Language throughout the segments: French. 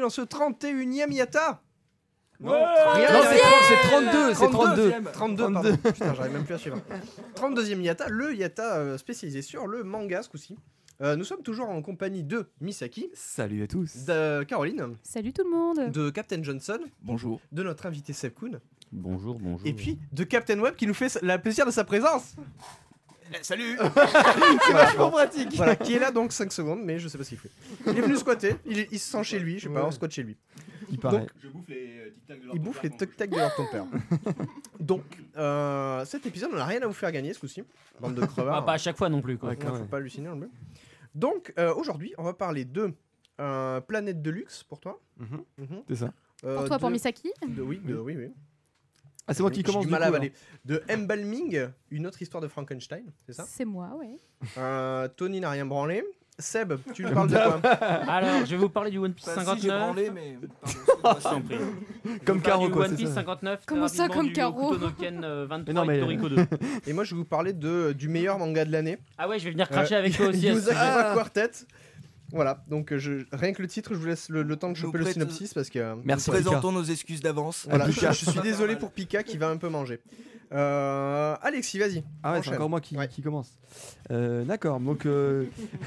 Bienvenue dans ce 31e Yata Non, rien Non, c'est dire. 30, c'est 32, c'est 32. 32, pardon. Putain, j'arrive même plus à suivre. 32e Yata, le Yata euh, spécialisé sur le manga ce coup-ci. Euh, nous sommes toujours en compagnie de Misaki, Salut à tous. de Caroline, Salut tout le monde de Captain Johnson, Bonjour. de notre invité Seb Kuhn, Bonjour, bonjour. et puis de Captain Web qui nous fait la plaisir de sa présence. Salut. C'est vachement pratique. Voilà, qui est là donc 5 secondes, mais je sais pas ce qu'il fait. Il est venu squatter, il, se sent chez lui, je sais pas, on squatte chez lui. Il paraît. Donc, Je bouffe les euh, tic-tac de leur il bouffe les toc-tac de leur ton père. Donc, euh, cet épisode, on n'a rien à vous faire gagner ce coup-ci. Bande de crevards. Ah, pas à chaque fois non plus. Quoi. Ouais, faut pas halluciner non plus. Donc, euh, aujourd'hui, on va parler de euh, Planète de luxe pour toi. Mhm. Mhm. C'est ça. Euh, Pour toi, pour de- Misaki de- oui, de- oui, oui. Ah, c'est moi qui commence du du mal coup, à avaler. De Embalming, une autre histoire de Frankenstein, c'est ça? C'est moi, ouais. Euh, Tony n'a rien branlé. Seb, tu nous parles de quoi? Alors, je vais vous parler du One Piece Bah, si, j'ai 59. branlé, mais. Prie. Comme Je vais vous parler Caro, du quoi, One c'est Piece ça. 59. très Comment ça, rapidement, comme du Caro Hokuto no Ken, euh, 23 Mais non, mais- et Toriko 2. Et moi, je vais vous parler de, du meilleur manga de l'année. Ah ouais, je vais venir cracher Euh, avec toi aussi. Yuzakura Quartet. Voilà, donc euh, je, rien que le titre, je vous laisse le, le temps de choper Nous le synopsis parce que. euh, Merci Nous présentons nos excuses d'avance. Voilà, je, suis désolé pour Pika qui va un peu manger. Euh, Alexis, vas-y. Ah ouais, c'est encore moi qui, Ouais. qui commence. Euh, D'accord. Donc euh,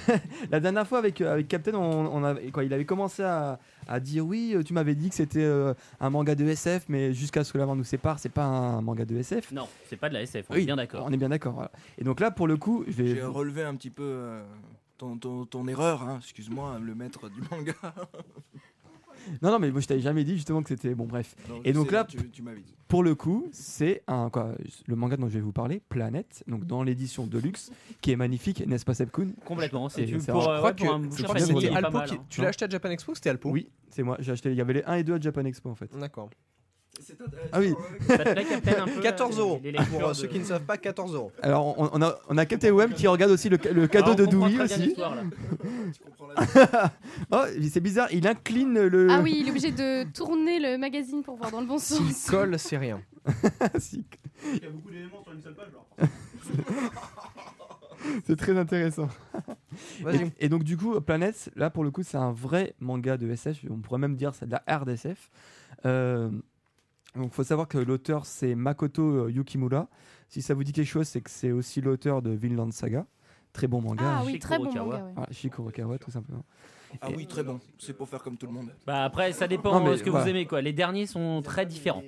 la dernière fois avec avec Captain, on, on avait, quoi, il avait commencé à, à dire oui. Tu m'avais dit que c'était euh, un manga de SF, mais jusqu'à ce que la mort nous sépare, c'est pas un manga de SF. Non, c'est pas de la SF, on Oui, est bien d'accord. On est bien d'accord. voilà. Et donc là, pour le coup, je vais. J'ai relevé un petit peu euh, ton, ton, ton erreur, hein. excuse-moi, le maître du manga. Non, non, mais moi je t'avais jamais dit justement que c'était bon. Bref. Non, Et je donc sais, là, tu, tu m'avais dit. Pour le coup, c'est un quoi, le manga dont je vais vous parler, Planète, donc dans l'édition Deluxe, qui est magnifique, n'est-ce pas Seb Kun Complètement. C'est pour, vrai. euh, Je crois ouais, pour que- un je bouquin crois que facile, c'était Alpo mal, qui. hein. Tu l'as acheté à Japan Expo C'était Alpo? Oui, c'est moi. J'ai acheté. Il y avait les 1 et 2 à Japan Expo en fait. D'accord. Ah oui. Ça te plaît, Captain, un peu 14 là, euros. les- les Pour de- ceux qui ne savent pas, 14 euros. Alors on, on a on a Captain Web qui regarde aussi le, le cadeau Ah, de bien aussi. Oh, c'est bizarre, il incline le. Ah oui, il est obligé de tourner le magazine pour voir dans le bon S'il sens. colle, c'est rien. Il y a beaucoup d'éléments sur une seule page. Alors. c'est très intéressant. Et, et donc du coup, Planète, là pour le coup, c'est un vrai manga de SF. On pourrait même dire c'est de la hard SF. Euh, donc faut savoir que l'auteur c'est Makoto euh, Yukimura. Si ça vous dit quelque chose, c'est que c'est aussi l'auteur de Vinland Saga. Très bon manga. Ah oui, très bon Shikurokawa. manga, ouais. Voilà, Shikurokawa tout simplement. Ah oui, très bon. C'est pour faire comme tout le monde. Bah après, ça dépend de ce que voilà. vous aimez. quoi. Les derniers sont très différents.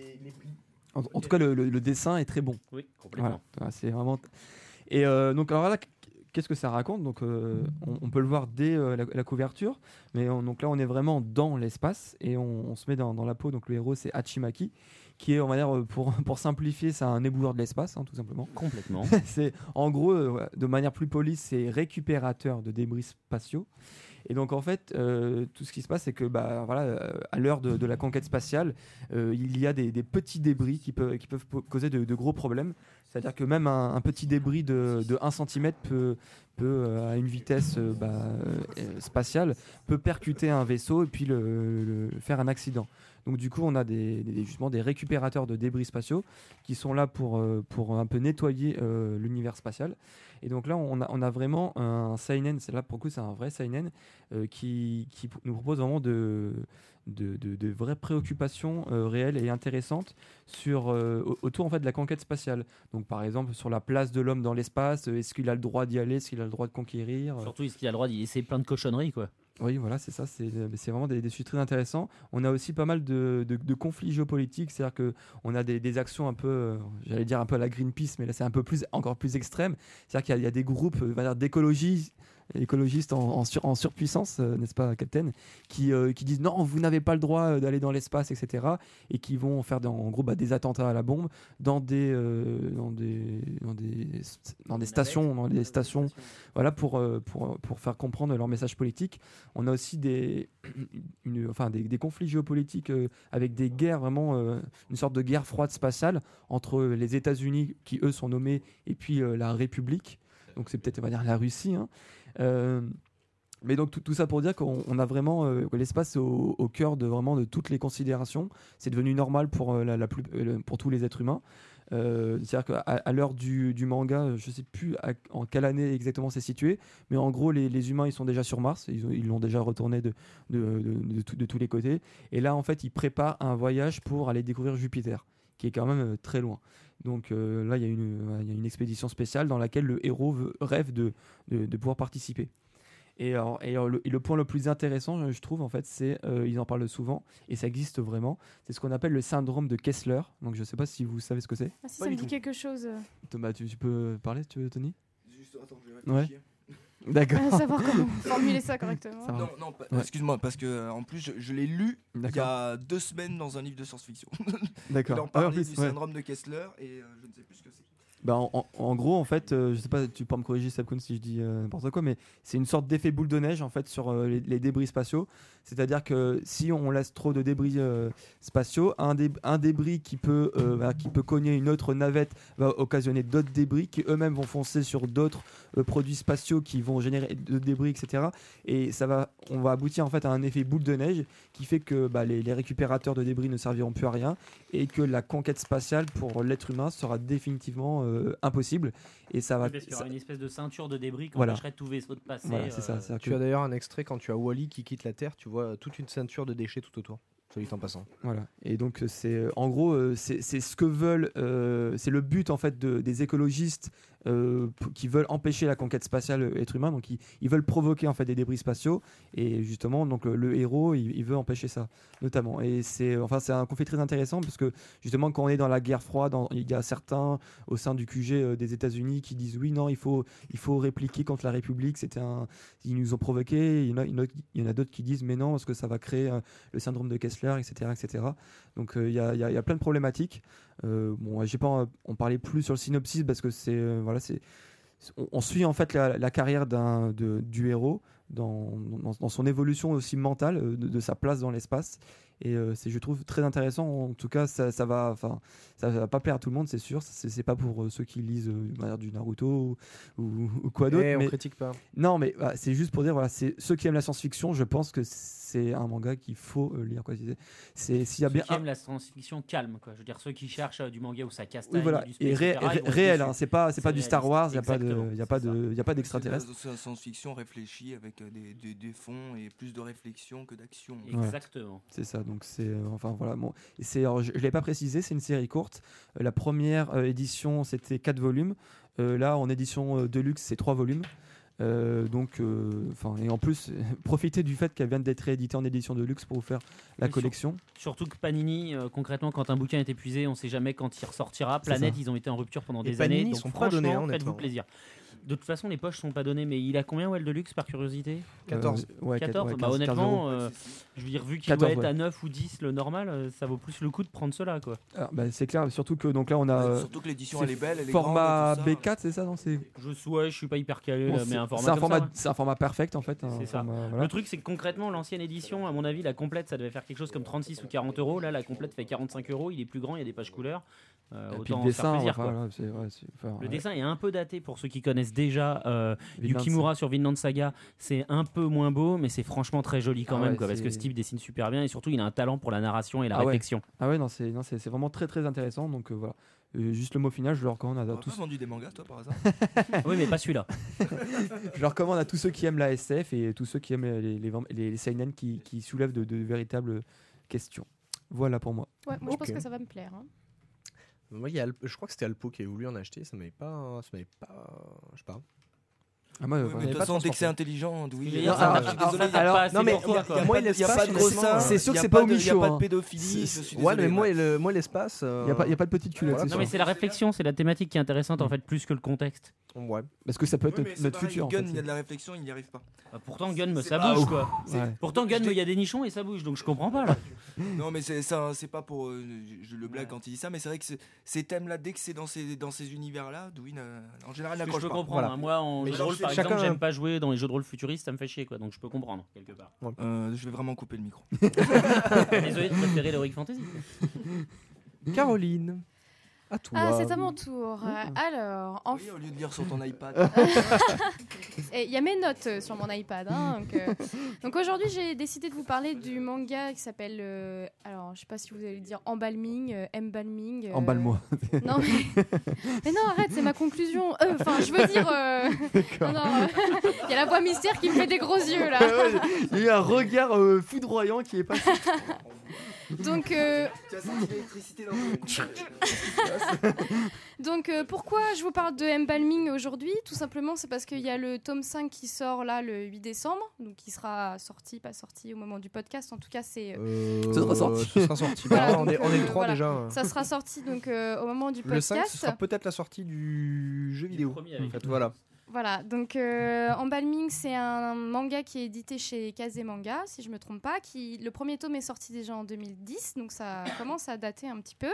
En, en tout cas, le, le- le dessin est très bon. Oui, complètement. Voilà, c'est vraiment. Et euh, donc alors là, qu'est-ce que ça raconte Donc euh, on, on peut le voir dès euh, la, la couverture, mais on- donc là on est vraiment dans l'espace et on, on se met dans, dans la peau. Donc le héros c'est Hachimaki, qui est on va dire euh, pour pour simplifier, c'est un éboueur de l'espace, hein, tout simplement. Complètement. c'est en gros euh, de manière plus polie, c'est récupérateur de débris spatiaux. Et donc en fait, euh, tout ce qui se passe, c'est que bah, voilà, euh, à l'heure de, de la conquête spatiale, euh, il y a des, des petits débris qui peuvent, qui peuvent po- causer de, de gros problèmes. C'est-à-dire que même un, petit débris de, de 1 cm peut, euh, à une vitesse euh, bah, euh, spatiale, peut percuter un vaisseau et puis faire un accident. Donc du coup, on a des, justement des récupérateurs de débris spatiaux qui sont là pour, euh, pour un peu nettoyer euh, l'univers spatial. Et donc là, on a, vraiment un seinen, c'est là pour le coup, c'est un vrai seinen euh, qui, qui nous propose vraiment de, de, de- vraies préoccupations réelles et intéressantes sur, au- autour en fait, de la conquête spatiale. Donc par exemple, sur la place de l'homme dans l'espace, est-ce qu'il a le droit d'y aller, est-ce qu'il a le droit de conquérir? Surtout, est-ce qu'il a le droit d'y laisser plein de cochonneries, quoi? Oui, voilà, c'est ça. C'est c'est vraiment des, sujets très intéressants. On a aussi pas mal de, conflits géopolitiques, c'est-à-dire que on a des, actions un peu, euh, j'allais dire un peu à la Greenpeace, mais là c'est un peu plus, encore plus extrême. C'est-à-dire qu'il y y, a des groupes euh, d'écologie écologistes en, en sur- en surpuissance, euh, n'est-ce pas, Captain, qui, euh, qui disent non, vous n'avez pas le droit euh, d'aller dans l'espace, etc. Et qui vont faire en gros bah, des attentats à la bombe dans des, stations, dans des stations, voilà, pour, faire comprendre leur message politique. On a aussi des, conflits géopolitiques avec des guerres, vraiment une sorte de guerre froide spatiale entre les États-Unis, qui eux sont nommés, et puis la République. Donc c'est peut-être, on va dire, la Russie. hein. Euh, mais donc tout, ça pour dire qu'on on a vraiment euh, l'espace au, cœur de vraiment de toutes les considérations. C'est devenu normal pour euh, la, plus, pour tous les êtres humains. C'est-à-dire qu'à l'heure du, manga, je sais plus en quelle année exactement c'est situé, mais en gros les, humains ils sont déjà sur Mars, ils ont- ils l'ont déjà retourné de, tous les côtés. Et là en fait ils préparent un voyage pour aller découvrir Jupiter, qui est quand même très loin. Donc euh, là il y, a une- il y a une expédition spéciale dans laquelle le héros veut- rêve de, de, de pouvoir participer. Et, alors, et alors, le, et le point le plus intéressant, je trouve, en fait, c'est, euh, ils en parlent souvent, et ça existe vraiment, c'est ce qu'on appelle le syndrome de Kessler. Donc je ne sais pas si vous savez ce que c'est. Ah, si, ça me dit quelque chose. euh, Thomas, tu, tu peux parler, tu veux, Tony? Juste, attends, je vais Ouais. D'accord. savoir comment formuler ça correctement. Ça. Non, non, pa- Ouais. excuse-moi, parce que euh, en plus, je, je l'ai lu il y D'accord. a deux semaines dans un livre de science-fiction. Il D'accord. en Ah, en parlait plus, du ouais. syndrome de Kessler et euh, je ne sais plus ce que c'est. Bah, en, gros, en fait, euh, je sais pas, tu peux me corriger, Sabkoun, si je dis euh, n'importe quoi, mais c'est une sorte d'effet boule de neige en fait sur euh, les, débris spatiaux. C'est-à-dire que si on laisse trop de débris spatiaux, un, dé- un débris qui peut, qui peut cogner une autre navette va occasionner d'autres débris qui eux-mêmes vont foncer sur d'autres produits spatiaux qui vont générer de débris, etc. Et ça va, on va aboutir en fait à un effet boule de neige qui fait que bah, les récupérateurs de débris ne serviront plus à rien et que la conquête spatiale pour l'être humain sera définitivement euh, impossible. Et ça va. Parce qu'il y aura ça- une espèce de ceinture de débris qui Voilà. empêcherait tout vaisseau de passer. voilà, c'est ça. euh, Tu que- as d'ailleurs un extrait quand tu as Wally qui quitte la Terre, tu vois toute une ceinture de déchets tout autour. Dit en passant. Voilà. Et donc euh, c'est euh, en gros euh, c'est c'est ce que veulent euh, c'est le but en fait de- des écologistes euh, qui veulent empêcher la conquête spatiale euh, être humain donc ils, veulent provoquer en fait des débris spatiaux et justement donc le, héros il, veut empêcher ça notamment et c'est enfin c'est un conflit très intéressant parce que justement quand on est dans la guerre froide il y a certains au sein du QG euh, des États-Unis qui disent oui non il faut il faut répliquer contre la République c'était ils nous ont provoqué il y en a, d'autres qui disent mais non parce que ça va créer euh, le syndrome de Kessler, etc. etc. Donc euh, il y, a, plein de problématiques. Euh, bon, j'ai pas en, parler plus sur le synopsis parce que c'est euh, voilà, c'est on, suit en fait la, carrière d'un du héros dans, son évolution aussi mentale de sa place dans l'espace. Et euh, c'est, je trouve, très intéressant. En tout cas, ça, ça va, enfin, ça va pas plaire à tout le monde, c'est sûr. C'est, c'est pas pour euh, ceux qui lisent euh, du Naruto ou, ou- ou quoi d'autre. Eh, on mais- critique pas. non, mais bah, c'est juste pour dire, voilà, c'est ceux qui aiment la science-fiction, je pense que c'est un manga qu'il faut euh, lire. Quoi. C'est- C'est s'il y a ceux bien qui un- aiment la science-fiction calme, quoi. Je veux dire, ceux qui cherchent euh, du manga où ça casse oui, voilà, du space et ré- ré- réel, hein, c'est pas, c'est pas du Star Wars, il n'y a pas de, il y a pas de, il y a pas d'extraterrestre. C'est la science-fiction réfléchie avec des, des, des fonds et plus de réflexion que d'action. Ouais. Exactement. C'est ça, donc c'est, euh, enfin voilà, bon, c'est, je, je l'ai pas précisé, c'est une série courte. Euh, la première euh, édition, c'était 4 volumes. Euh, là, en édition euh, deluxe, c'est 3 volumes. Euh, donc, euh, enfin, et en plus, profitez du fait qu'elle vient d'être rééditée en édition de luxe pour vous faire la sur- collection. Surtout que Panini, euh, concrètement, quand un bouquin est épuisé, on sait jamais quand il ressortira. Planète, ils ont été en rupture pendant Et des Panini, années. ils Donc sont pas donnés, franchement, hein, faites-vous plaisir. De toute façon, les poches sont pas données, mais il a combien Well de luxe par curiosité 14. Euh, ouais, 14 ouais, Bah 15 honnêtement, euh, je veux dire, vu qu'il 14, doit être ouais. à 9 ou 10 le normal, euh, ça vaut plus le coup de prendre cela quoi. Ah, bah, c'est clair, surtout que donc là on a Ouais, euh, Surtout que l'édition elle est belle, elle est format grande et tout ça. B4, c'est ça non c'est Je souhaite, je suis pas hyper calé bon, là, mais un format c'est un format, ça, c'est un format perfect en fait. un C'est ça. format, voilà. Le truc, c'est que concrètement, l'ancienne édition, à mon avis, la complète, ça devait faire quelque chose comme 36 ou 40 euros. Là, la complète fait 45 euros. Il est plus grand, il y a des pages couleurs. Euh, Et puis autant le dessin, plaisir, enfin, voilà, ouais, Le ouais. dessin est un peu daté pour ceux qui connaissent déjà euh, Yukimura sur Vinland Saga. C'est un peu moins beau, mais c'est franchement très joli quand Ah même, ouais, quoi, parce que Steve dessine super bien et surtout il a un talent pour la narration et la Ah ouais. réflexion. Ah ouais, non, c'est non, c'est c'est vraiment très très intéressant. Donc euh, voilà. Euh, juste le mot final, je le recommande à T'aurais tous. pas vendu des mangas toi par hasard oui, mais pas celui-là. Je le recommande à tous ceux qui aiment la SF et tous ceux qui aiment les, les, les, les seinen qui, qui soulèvent de, de véritables questions. Voilà pour moi. Ouais, moi je pense que ça va me plaire. hein. Moi, il y a je crois que c'était Alpo qui avait voulu en acheter. Ça m'avait pas. Ça m'avait pas. Je sais pas. Ah, moi, mais de toute façon, dès que c'est intelligent, oui. Mais Non, ça alors, je non, mais pour il y a- toi, il y quoi. a moi, Il n'y a l'espace, pas de gros seins, c'est sûr que c'est pas au de- Il n'y Michaud, a pas hein. de pédophilie. Je Ouais, mais moi, l'espace. Il n'y a, pas- il y a pas de petite culotte, Non, mais c'est la réflexion, c'est la thématique qui est intéressante en fait, plus que le contexte. Ouais. Parce que ça peut être Oui, notre, pareil, futur. en Gun, fait, il y a de la réflexion, il n'y arrive pas. Bah, pourtant, Gun, me ça ah, bouge oh. quoi. ouais. Pourtant, Gun, Je il y a des nichons et ça bouge, donc je comprends pas là. Non, mais c'est ça, c'est pas pour. euh, je le blague quand il dit ça, mais c'est vrai que ces thèmes-là, dès que c'est dans ces, dans ces univers-là, Douin, euh, en général, Je peux n'accroche pas. comprendre. Voilà. hein. Moi, en par chacun- exemple, j'aime pas jouer dans les jeux de rôle futuristes, ça me fait chier quoi, donc je peux comprendre quelque part. Euh, je vais vraiment couper le micro. Désolé de préférer l'Heroic Fantasy. Caroline, à toi. Ah, c'est à mon tour. Euh, Alors, en Oui, au lieu de lire sur ton iPad. Il y a mes notes sur mon iPad. hein, donc euh, donc aujourd'hui, j'ai décidé de vous parler du manga qui s'appelle. euh, alors, je sais pas si vous allez le dire embalming, euh, embalming. euh, Emballe-moi. Non, mais... mais non, arrête, c'est ma conclusion. Euh, Enfin, je veux dire. euh, euh, Il y a la voix mystère qui me fait des gros yeux là. Il y a eu un regard euh, foudroyant qui est passé. Donc, euh, tu as senti l'électricité dans ton Donc euh, pourquoi je vous parle de embalming aujourd'hui? Tout simplement c'est parce qu'il y a le tome 5 qui sort là le 8 décembre, donc qui sera sorti, pas sorti au moment du podcast, en tout cas c'est... euh, Euh, Ce sera sorti. ce sera sorti. Voilà, Bah, on, est, on est le euh, 3 voilà. déjà. Ça sera sorti donc euh, au moment du Le 5, ce podcast. sera peut-être la sortie du jeu vidéo. premier En fait, voilà. Voilà, donc euh, Embalming c'est un manga qui est édité chez Kaze Manga, si je me trompe pas. Qui, le premier tome est sorti déjà en 2010, donc ça commence à dater un petit peu.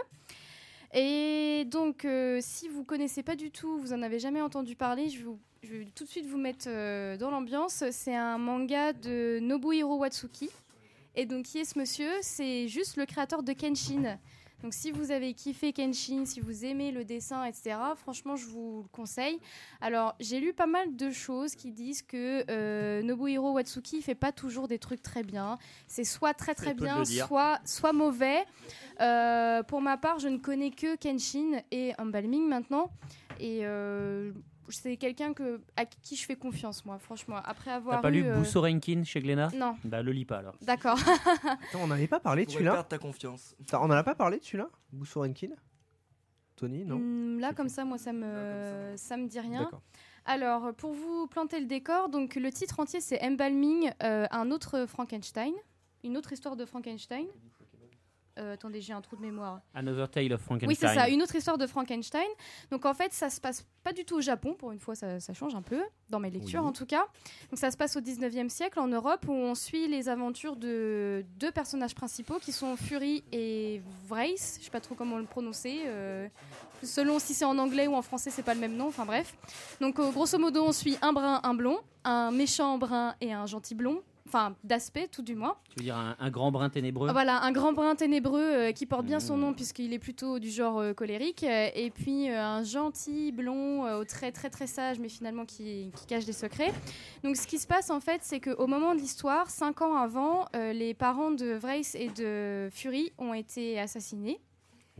Et donc, euh, si vous connaissez pas du tout, vous en avez jamais entendu parler, je, vous- vais tout de suite vous mettre euh, dans l'ambiance. C'est un manga de Nobuhiro Watsuki. Et donc, qui est ce monsieur? C'est juste le créateur de Kenshin. Donc, si vous avez kiffé Kenshin, si vous aimez le dessin, etc., franchement, je vous le conseille. Alors, j'ai lu pas mal de choses qui disent que euh, Nobuhiro Watsuki fait pas toujours des trucs très bien. C'est soit très très bien, soit, soit mauvais. Euh, pour ma part, je ne connais que Kenshin et Embalming maintenant. Et euh, c'est quelqu'un que, à qui je fais confiance, moi, franchement. Après avoir T'as pas lu euh, Busso Rankin chez Glénat? Non, Bah le lis pas alors. d'accord. Attends, on n'avait pas parlé de celui-là perdre ta confiance? Attends, On n'en a pas parlé de celui-là? Boussorenkin Tony, non? Hum, là, comme ça, moi, ça me, ça me dit rien. Alors, pour vous planter le décor, donc le titre entier c'est Embalming, euh, un autre Frankenstein, une autre histoire de Frankenstein. Euh, attendez, j'ai un trou de mémoire. Another Tale of Frankenstein. Oui, c'est ça, une autre histoire de Frankenstein. Donc en fait, ça se passe pas du tout au Japon, pour une fois, ça, ça change un peu, dans mes lectures Oui. en tout cas. Donc ça se passe au 19e siècle en Europe, où on suit les aventures de deux personnages principaux qui sont Fury et Vrace. Je sais pas trop comment le prononcer. euh, selon si c'est en anglais ou en français, c'est pas le même nom, enfin bref. Donc euh, grosso modo, on suit un brun, un blond, un méchant brun et un gentil blond. Enfin, d'aspect, tout du moins. Tu veux dire un, un grand brin ténébreux Ah, Voilà, un grand brun ténébreux euh, qui porte bien son Mmh. nom puisqu'il est plutôt du genre euh, colérique. euh, et puis euh, un gentil blond euh, au trait très très sage mais finalement qui, qui cache des secrets. Donc ce qui se passe en fait, c'est qu'au moment de l'histoire, cinq ans avant, euh, les parents de Vrace et de Fury ont été assassinés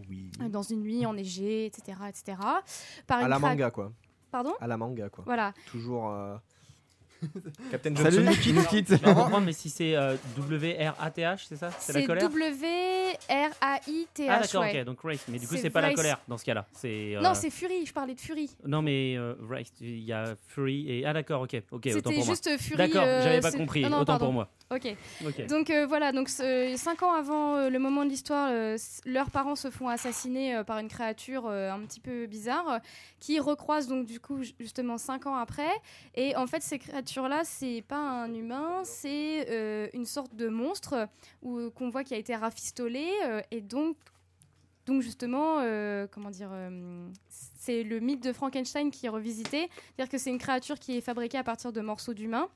Oui. dans une nuit enneigée, etc. etc. par À une la manga, quoi. Pardon? À la manga, quoi. Voilà. Toujours. Euh, Captain Johnson Salut, nous quitte. nous mais si c'est euh, W-R-A-T-H, c'est ça? C'est la colère? W-R-A-I-T-H. Ah d'accord, ouais. ok, donc Race. Mais du coup, C'est pas la colère dans ce cas-là. C'est. euh, Non, c'est Fury, je parlais de Fury. Non, mais euh, Race, il y a Fury et. Ah d'accord, ok, ok, autant C'était pour moi. juste Fury. D'accord, euh, j'avais pas compris, Ah non, autant pardon. pour moi. Ok. Donc euh, voilà, donc cinq ans avant euh, le moment de l'histoire, euh, leurs parents se font assassiner euh, par une créature euh, un petit peu bizarre, euh, qui recroise donc du coup ju- justement cinq ans après. Et en fait, ces créatures-là, c'est pas un humain, c'est euh, une sorte de monstre où qu'on voit qui a été rafistolé euh, et donc donc justement, euh, comment dire, c'est le mythe de Frankenstein qui est revisité, c'est-à-dire que c'est une créature qui est fabriquée à partir de morceaux d'humains.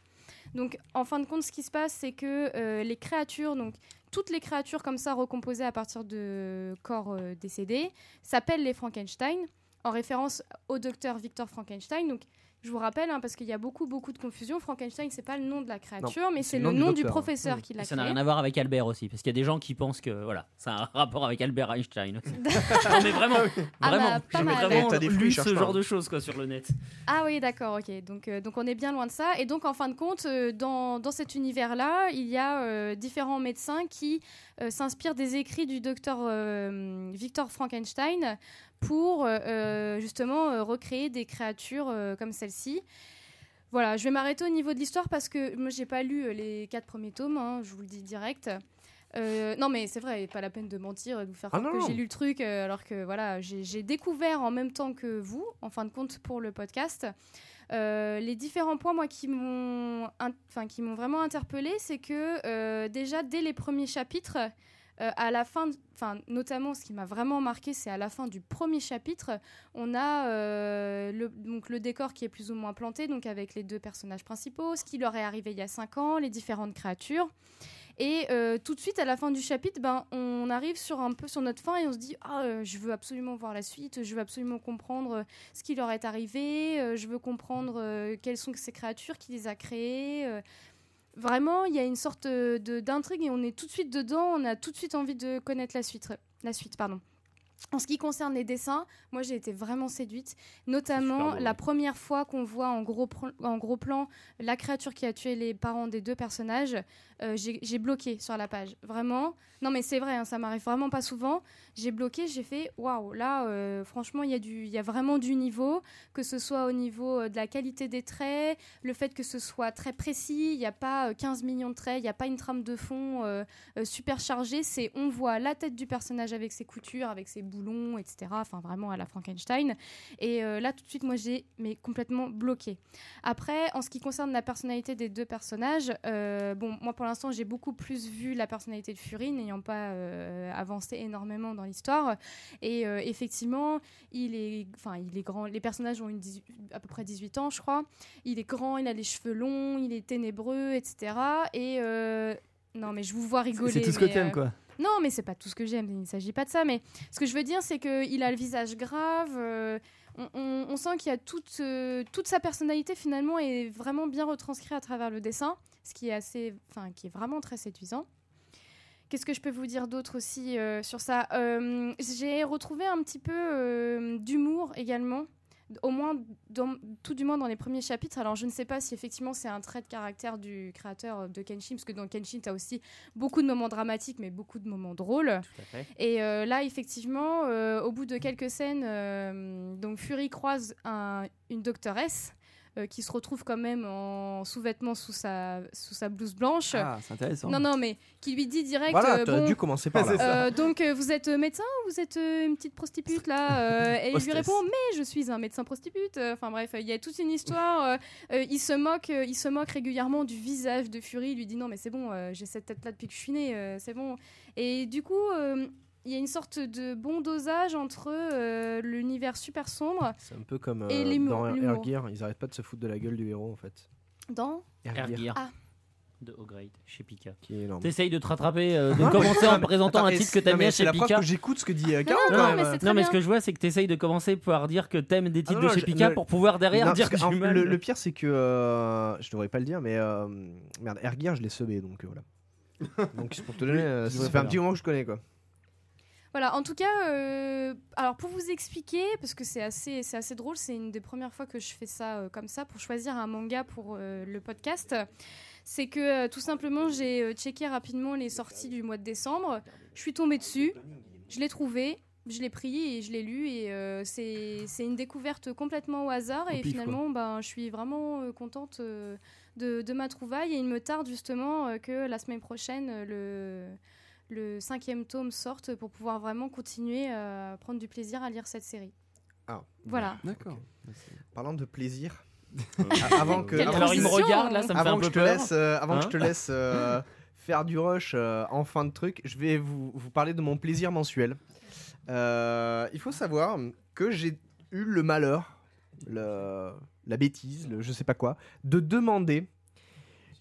Donc, en fin de compte, ce qui se passe, c'est que les créatures, donc toutes les créatures comme ça recomposées à partir de corps décédés, s'appellent les Frankenstein, en référence au docteur Victor Frankenstein. Je vous rappelle, hein, parce qu'il y a beaucoup, beaucoup de confusion, Frankenstein, c'est pas le nom de la créature, mais c'est le nom du, docteur. professeur Mmh. qui l'a ça n'a créé. rien à voir avec Albert aussi, parce qu'il y a des gens qui pensent que voilà, ça a un rapport avec Albert Einstein. aussi. non mais vraiment, Ah bah, vraiment, pas j'ai mal. vraiment Eh, t'as des flux, lu ce pas, genre hein. de choses quoi sur le net. Ah oui, d'accord, ok. Donc, euh, donc on est bien loin de ça. Et donc, en fin de compte, euh, dans, dans cet univers-là, il y a euh, différents médecins qui euh, s'inspirent des écrits du docteur euh, Victor Frankenstein pour euh, euh, justement euh, recréer des créatures comme celle-ci. Voilà, je vais m'arrêter au niveau de l'histoire parce que moi, j'ai pas lu les quatre premiers tomes, hein, je vous le dis direct. Euh, non, mais c'est vrai, pas la peine de mentir et de vous faire Ah croire non, que j'ai lu le truc, euh, alors que voilà, j'ai découvert en même temps que vous, en fin de compte, pour le podcast. Euh, les différents points, moi, qui m'ont, enfin, qui m'ont vraiment interpellé, c'est que déjà dès les premiers chapitres, euh, à la fin, enfin, notamment, ce qui m'a vraiment marqué, c'est à la fin du premier chapitre, on a euh, le, donc le décor qui est plus ou moins planté, donc avec les deux personnages principaux, ce qui leur est arrivé il y a cinq ans, les différentes créatures. Et euh, tout de suite, à la fin du chapitre, ben, on arrive sur un peu sur notre fin et on se dit ah, je veux absolument voir la suite, je veux absolument comprendre ce qui leur est arrivé, je veux comprendre quelles sont ces créatures, qui les a créées. Vraiment, il y a une sorte euh, d'intrigue et on est tout de suite dedans, on a tout de suite envie de connaître la suite. La suite pardon. En ce qui concerne les dessins, moi j'ai été vraiment séduite, notamment la première fois qu'on voit en gros, en gros plan la créature qui a tué les parents des deux personnages. euh, j'ai bloqué sur la page. Vraiment. Non, mais c'est vrai, hein, ça m'arrive vraiment pas souvent. J'ai bloqué, j'ai fait waouh, là, euh, franchement, il y, y a vraiment du niveau, que ce soit au niveau euh, de la qualité des traits, le fait que ce soit très précis, il n'y a pas euh, 15 millions de traits, il n'y a pas une trame de fond euh, super chargée. C'est on voit la tête du personnage avec ses coutures, avec ses boulons, etc. Enfin, vraiment à la Frankenstein. Et euh, là, tout de suite, moi, j'ai mais complètement bloqué. Après, en ce qui concerne la personnalité des deux personnages, euh, bon, moi pour l'instant, j'ai beaucoup plus vu la personnalité de Fury, n'ayant pas euh, avancé énormément dans l'histoire. Et effectivement, il est, enfin, il est grand. Les personnages ont une 18 à peu près 18 ans, je crois. Il est grand, il a les cheveux longs, il est ténébreux, etc. Et non, mais je vous vois rigoler. C'est tout ce que t'aimes, euh, quoi. Non, mais c'est pas tout ce que j'aime, il ne s'agit pas de ça. Mais ce que je veux dire, c'est qu'il a le visage grave. euh, on, sent qu'il y a toute, euh, toute sa personnalité finalement est vraiment bien retranscrite à travers le dessin, ce qui est assez, enfin, qui est vraiment très séduisant. Qu'est-ce que je peux vous dire d'autre aussi euh, sur ça? J'ai retrouvé un petit peu d'humour également, au moins, dans- tout du moins dans les premiers chapitres. Alors je ne sais pas si effectivement c'est un trait de caractère du créateur de Kenshin, parce que dans Kenshin, tu as aussi beaucoup de moments dramatiques, mais beaucoup de moments drôles. Tout à fait. Et euh, là, effectivement, euh, au bout de quelques scènes, euh, donc Fury croise un- une doctoresse euh, qui se retrouve quand même en sous-vêtements sous sa, sous sa blouse blanche. Ah, c'est intéressant. non, non, mais qui lui dit direct Voilà, euh, t'aurais bon, dû commencer par là. euh, donc euh, vous êtes médecin ou vous êtes euh, une petite prostitute là Euh, Et il lui répond mais je suis un médecin prostitute. Enfin bref, il y a toute une histoire. il se moque, euh, il se moque régulièrement du visage de Fury. Il lui dit non mais c'est bon, euh, j'ai cette tête là depuis que je suis né, euh, c'est bon. Et du coup. Il y a une sorte de bon dosage entre euh, l'univers super sombre C'est un peu comme Et euh, l'humour- dans l'humour. Airgear, ils arrêtent pas de se foutre de la gueule du héros en fait. dans Air Gear Ah. de O-Grade chez Pika. qui est énorme. T'essayes de te rattraper, euh, de commencer en présentant Attends, un titre que c'est- t'aimes mais bien C'est chez la preuve Pika. que j'écoute ce que dit euh, Caro non, quand non, même. mais c'est très Non, mais bien. ce que je vois, c'est que t'essayes de commencer par dire que t'aimes des titres Ah non, de chez je- Pika pour pouvoir derrière Non, dire que parce que, du en- mal. le, le pire c'est que euh, je devrais pas le dire mais euh, merde Airgear je l'ai semé donc euh, voilà. donc c'est pour te donner euh, ça fait un petit moment que je connais quoi. Voilà, en tout cas, euh, alors pour vous expliquer, parce que c'est assez, c'est assez drôle, c'est une des premières fois que je fais ça euh, comme ça, pour choisir un manga pour euh, le podcast, c'est que tout simplement j'ai checké rapidement les sorties du mois de décembre, je suis tombée dessus, je l'ai trouvé, je l'ai pris et je l'ai lu, et euh, c'est une découverte complètement au hasard, Au et pif, finalement, ben, je suis vraiment euh, contente euh, de, de ma trouvaille, et il me tarde justement que la semaine prochaine, le le cinquième tome sorte pour pouvoir vraiment continuer à prendre du plaisir à lire cette série. Ah. Voilà. D'accord. Parlant de plaisir. Euh, avant que Quelle avant Alors il me regarde là, ça me fait avant un que peu je te peur. laisse, euh, avant que je Hein te laisse euh, faire du rush euh, en fin de truc, je vais vous, vous parler de mon plaisir mensuel. Euh, il faut savoir que j'ai eu le malheur, le- la bêtise, le je sais pas quoi, de demander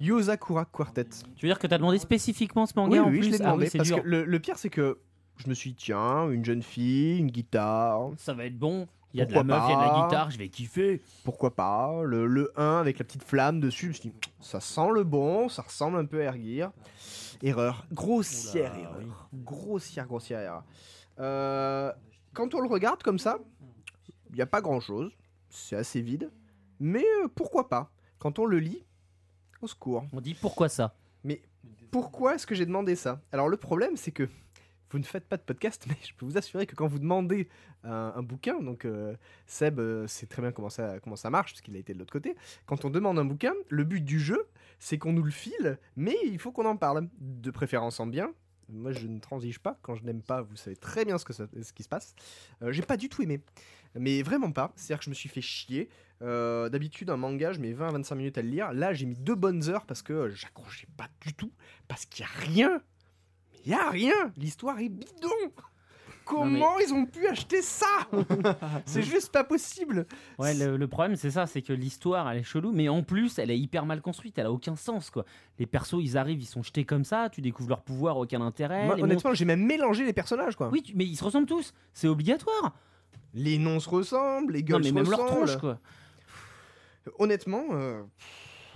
Yosakura Quartet. Tu veux dire que t'as demandé spécifiquement ce manga Oui, en oui, plus je l'ai Ah demandé. oui, parce dur. que le, le pire, c'est que je me suis dit, tiens, une jeune fille, une guitare, Ça va être bon. Il y a de la meuf, il y a de la guitare, je vais kiffer. pourquoi pas. Le, le 1 avec la petite flamme dessus, je me suis dit, ça sent le bon, ça ressemble un peu à Airgear. Erreur. Grossière Oula, erreur. oui. Grossière, grossière erreur. Euh, quand on le regarde comme ça, il n'y a pas grand chose. C'est assez vide. Mais euh, pourquoi pas Quand on le lit, au secours. On dit pourquoi ça? Mais pourquoi est-ce que j'ai demandé ça? Alors le problème, c'est que vous ne faites pas de podcast, mais je peux vous assurer que quand vous demandez un, un bouquin, donc euh, Seb euh, sait très bien comment ça, comment ça marche, parce qu'il a été de l'autre côté, quand on demande un bouquin, le but du jeu, c'est qu'on nous le file, mais il faut qu'on en parle. De préférence en bien Moi, je ne transige pas. Quand je n'aime pas, vous savez très bien ce, que qui se passe. Euh, j'ai pas du tout aimé. Mais vraiment pas. C'est-à-dire que je me suis fait chier. Euh, D'habitude, un manga, je mets 20 à 25 minutes à le lire. Là, j'ai mis deux bonnes heures parce que j'accrochais pas du tout. Parce qu'il y a rien. Il y a rien. L'histoire est bidon. Comment ils ont pu acheter ça C'est juste pas possible. Ouais, le, le problème c'est ça, c'est que l'histoire elle est chelou, mais en plus elle est hyper mal construite, elle a aucun sens quoi. Les persos ils arrivent, ils sont jetés comme ça, tu découvres leur pouvoir, aucun intérêt. Moi, honnêtement, j'ai même mélangé les personnages, quoi. Oui, tu- mais ils se ressemblent tous, c'est obligatoire. Les noms se ressemblent, les Non gueules mais se même leur tronche quoi. Honnêtement, euh,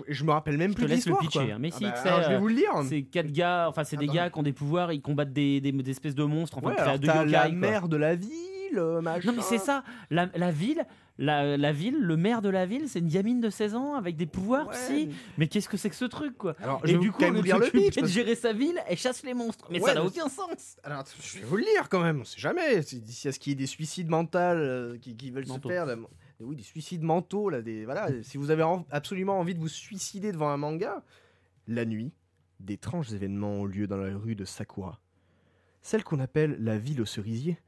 je me rappelle même Je te plus de laisse le pitcher, hein. Mais Ah si, bah, tu sais, alors, je vais euh, vous le lire. C'est quatre gars, enfin c'est des gars qui ont des pouvoirs, ils combattent des, des, des espèces de monstres, enfin Ouais, de yokai. la mère de la ville, euh, machin. Non mais c'est ça, la, la ville, la, la ville, le maire de la ville, c'est une gamine de 16 ans avec des pouvoirs Ouais, psy. Mais qu'est-ce que c'est que ce truc quoi? Alors, Et je du coup, on s'occupe pitch. de gérer sa ville, elle chasse les monstres. Mais Ouais, ça n'a aucun sens. Alors, je vais vous le lire quand même, on sait jamais. D'ici à ce qu'il y ait des suicides mentaux euh, qui, qui veulent Mentaux. se faire. Oui, des suicides mentaux. Là, des, voilà, si vous avez en- absolument envie de vous suicider devant un manga, la nuit, d'étranges événements ont lieu dans la rue de Sakura. Celle qu'on appelle la ville aux cerisiers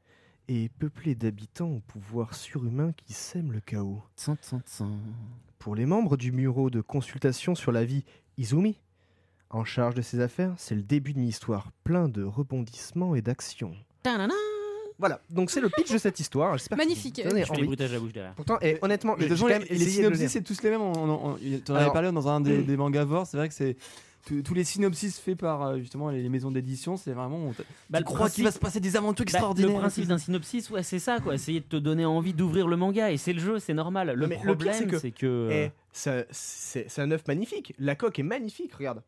est peuplée d'habitants au pouvoir surhumain qui sèment le chaos. Pour les membres du bureau de consultation sur la vie Izumi, en charge de ses affaires, c'est le début d'une histoire plein de rebondissements et d'actions. Voilà, donc c'est le pitch de cette histoire. J'espère que Magnifique. vous donnez Je fais des envie. bruitages à la bouche derrière. Pourtant, et honnêtement, Mais de j'ai toute façon, quand les, même les essayé de le synopsis, c'est tous les mêmes. On, on, on- t'en avais Alors- parlé dans un des, des mangavores. C'est vrai que c'est tous tous les synopsis faits par euh, justement les, les maisons d'édition. C'est vraiment. on t- Bah, tu le crois qu'il va se passer des aventures Bah, extraordinaires. le principe d'un synopsis, ouais, c'est ça, quoi. Essayer de te donner envie d'ouvrir le manga, et c'est le jeu, c'est normal. Le mais le pire, problème, c'est que- c'est que. Eh, ça- c'est c'est un œuf magnifique. La coque est magnifique, regarde.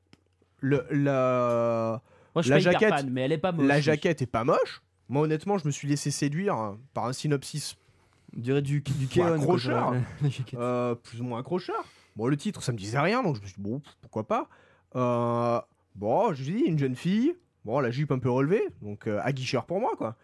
Le, la, Moi, je suis la pas hyper jaquette- fan, mais elle est pas moche. la jaquette est pas moche. Moi, honnêtement, je me suis laissé séduire par un synopsis On dirait du, du Keon, quoi, accrocheur. euh, plus ou moins accrocheur. Bon, le titre, ça me disait rien, donc je me suis dit, bon, pourquoi pas. Euh, bon, je dis, une jeune fille, bon, la jupe un peu relevée, donc euh, aguicheur pour moi, quoi.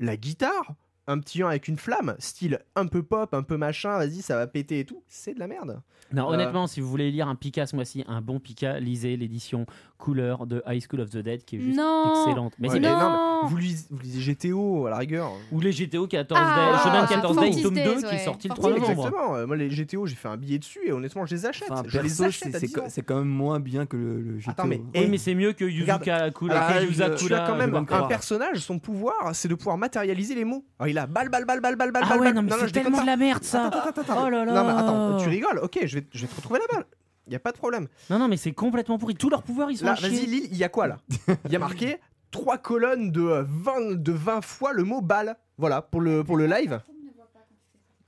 La guitare, un petit 1 avec une flamme, style un peu pop, un peu machin, vas-y, ça va péter et tout, c'est de la merde. Non, Euh, honnêtement, si vous voulez lire un Pika ce mois-ci, un bon Pika, lisez l'édition couleur de High School of the Dead qui est juste Non. excellente. Mais Ouais, c'est. Non. Vous lisez, vous lisez GTO à la rigueur. Ou les GTO 14 Ah, Days, Shonen c'est 14 tout. Days, tome 2 Days, qui est sorti le Oui, 3 Oui, novembre. exactement. Euh, Moi, les GTO, j'ai fait un billet dessus et honnêtement, je les achète. Enfin, je les perso, achète c'est à c'est 10 quand- même moins bien que le, le GTO. Attends, mais-. Oui, Et- mais c'est mieux que Yuzuka Kula, Ah, Tu as quand même un personnage, son pouvoir, c'est de pouvoir matérialiser les mots. Il a balle, balle, balle, balle, balle, balle, Ah ouais, balle. non, mais c'est tellement de la merde ça. Attends, attends, attends. Oh là là. Non, mais attends, tu rigoles, ok, je vais, je vais te retrouver la balle. Il y a pas de problème. Non, non, mais c'est complètement pourri. Tous leurs pouvoirs, ils sont Là, vas-y, Lille, il y a quoi là Il y a marqué trois colonnes de euh, 20, de 20 fois le mot balle. Voilà, pour le, pour le live.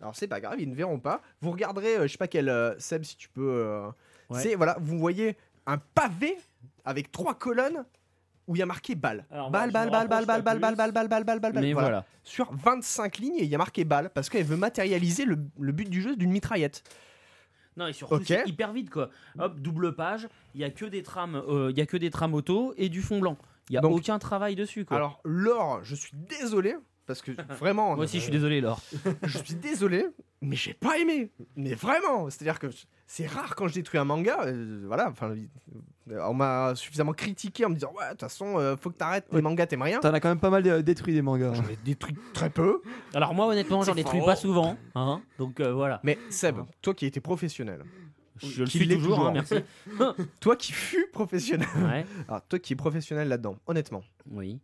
Alors, c'est pas grave, ils ne verront pas. Vous regarderez, euh, je sais pas quel. euh, Seb, si tu peux. euh, Ouais. C'est, voilà, vous voyez un pavé avec trois colonnes où il y a marqué balle. Balle, balle, balle, balle, balle, balle, balle, balle, balle, balle, balle, balle. Mais Voilà. Sur 25 lignes, il y a marqué balle parce qu'elle veut matérialiser le, le but du jeu d'une mitraillette. Non, et surtout, Ok. c'est hyper vite quoi. Hop, double page, il y a que des trames, euh, il y a que des trames auto et du fond blanc. Il y a Donc- aucun travail dessus quoi. Alors, l'or, je suis désolé parce que vraiment. Moi aussi, je suis désolé, Laure. je suis désolé, mais j'ai pas aimé. Mais vraiment, c'est-à-dire que c'est rare quand je détruis un manga. euh, voilà, enfin, euh, on m'a suffisamment critiqué en me disant ouais, de toute façon, euh, faut que t'arrêtes les mangas, t'aimes rien. T'en as quand même pas mal euh, détruit des mangas. J'en ai détruit très peu. Alors moi, honnêtement, j'en détruis pas souvent, hein. Donc euh, voilà. Mais Seb, toi qui étais professionnel, Je le suis l'est toujours, toujours. hein, merci. toi qui fus professionnel, Ouais. alors toi qui es professionnel là-dedans, honnêtement, Oui.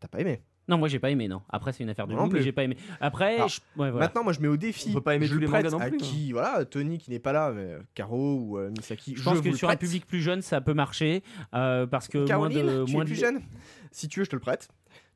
t'as pas aimé. Non, moi j'ai pas aimé, non. Après, c'est une affaire de Moi non goût, mais plus. j'ai pas aimé. Après, Alors, je- ouais, voilà. Maintenant, moi, je mets au défi. On peut pas aimer je tous le les prête mangas non à plus, hein. qui, voilà, Tony qui n'est pas là, mais Caro ou euh, Misaki. je pense vous que le sur un prête. public plus jeune, ça peut marcher euh, parce que Caroline, moins de tu moins es de plus jeune. Si tu veux, je te le prête.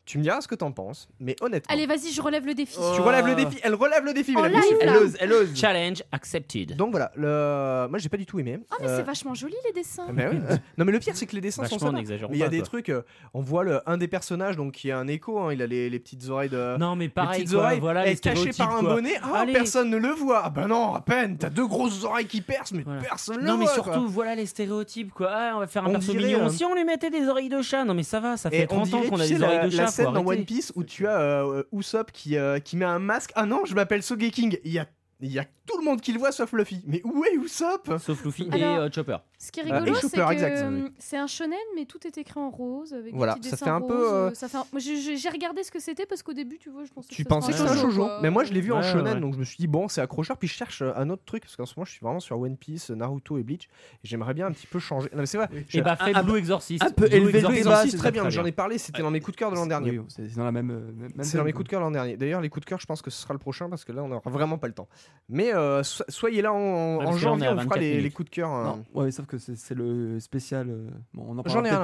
Tu me diras ce que t'en penses, mais honnêtement. Allez, vas-y, je relève le défi. Oh. Tu relèves le défi. Elle relève le défi, mesdames, messieurs. Elle ose, elle ose. challenge accepted. Donc voilà, le... moi j'ai pas du tout aimé. Ah, mais Euh, c'est vachement joli les dessins. mais oui. non mais le pire c'est que les dessins sont Vachement, sympas. Mais il y a pas, des quoi. trucs, euh, on voit le, un des personnages donc qui a un écho, hein, il a les, les petites oreilles de. Non, mais les pareil, petites quoi, oreilles, voilà les est cachée stéréotypes. par un quoi. bonnet. Ah, Allez. personne ne le voit. Ah bah non, à peine. T'as deux grosses oreilles qui percent, mais Voilà. personne ne Non, le mais voit. surtout, quoi. voilà les stéréotypes, quoi. Ah, on va faire un On perso dirait, mignon. euh, Si on lui mettait des oreilles de chat, non, mais ça va, ça fait Et on 30 ans dirait, qu'on tu a sais, des la, oreilles de la chat. Scène dans. One Piece où tu as euh, Usopp qui, euh, qui met un masque. Ah non, je m'appelle Sogeking. Il y a, il y a tout le monde qui le voit sauf Luffy. Mais où est Usopp? Sauf Luffy Alors- et euh, Chopper. Ce qui est Euh, rigolo, et c'est que euh, c'est un shonen, mais tout est écrit en rose. Avec Voilà, petits ça dessins fait un peu, roses, euh, euh, ça fait un- Moi, j'ai- regardé ce que c'était parce qu'au début, tu vois, je pensais Tu que pensais que c'était un shoujo, mais moi je l'ai vu en shonen, ouais. donc je me suis dit bon c'est accrocheur. Puis je cherche euh, un autre truc parce qu'en ce moment je suis vraiment sur One Piece, Naruto et Bleach. Et j'aimerais bien un petit peu changer. Non mais c'est vrai. Et bah, fait un Blue Exorcist. un peu Blue élevé le débat, très bien. J'en ai parlé. C'était dans mes coups de cœur de l'an dernier. C'est dans la même. euh, C'est dans mes coups de cœur l'an dernier. D'ailleurs, les coups de cœur, je pense que ce sera le prochain parce que là, on n'aura vraiment pas le temps. Mais euh, so- soyez là en, on janvier, on fera 24 les, coups de cœur. hein. Non, ouais, sauf que c'est le spécial. euh, Bon, on en J'en ai à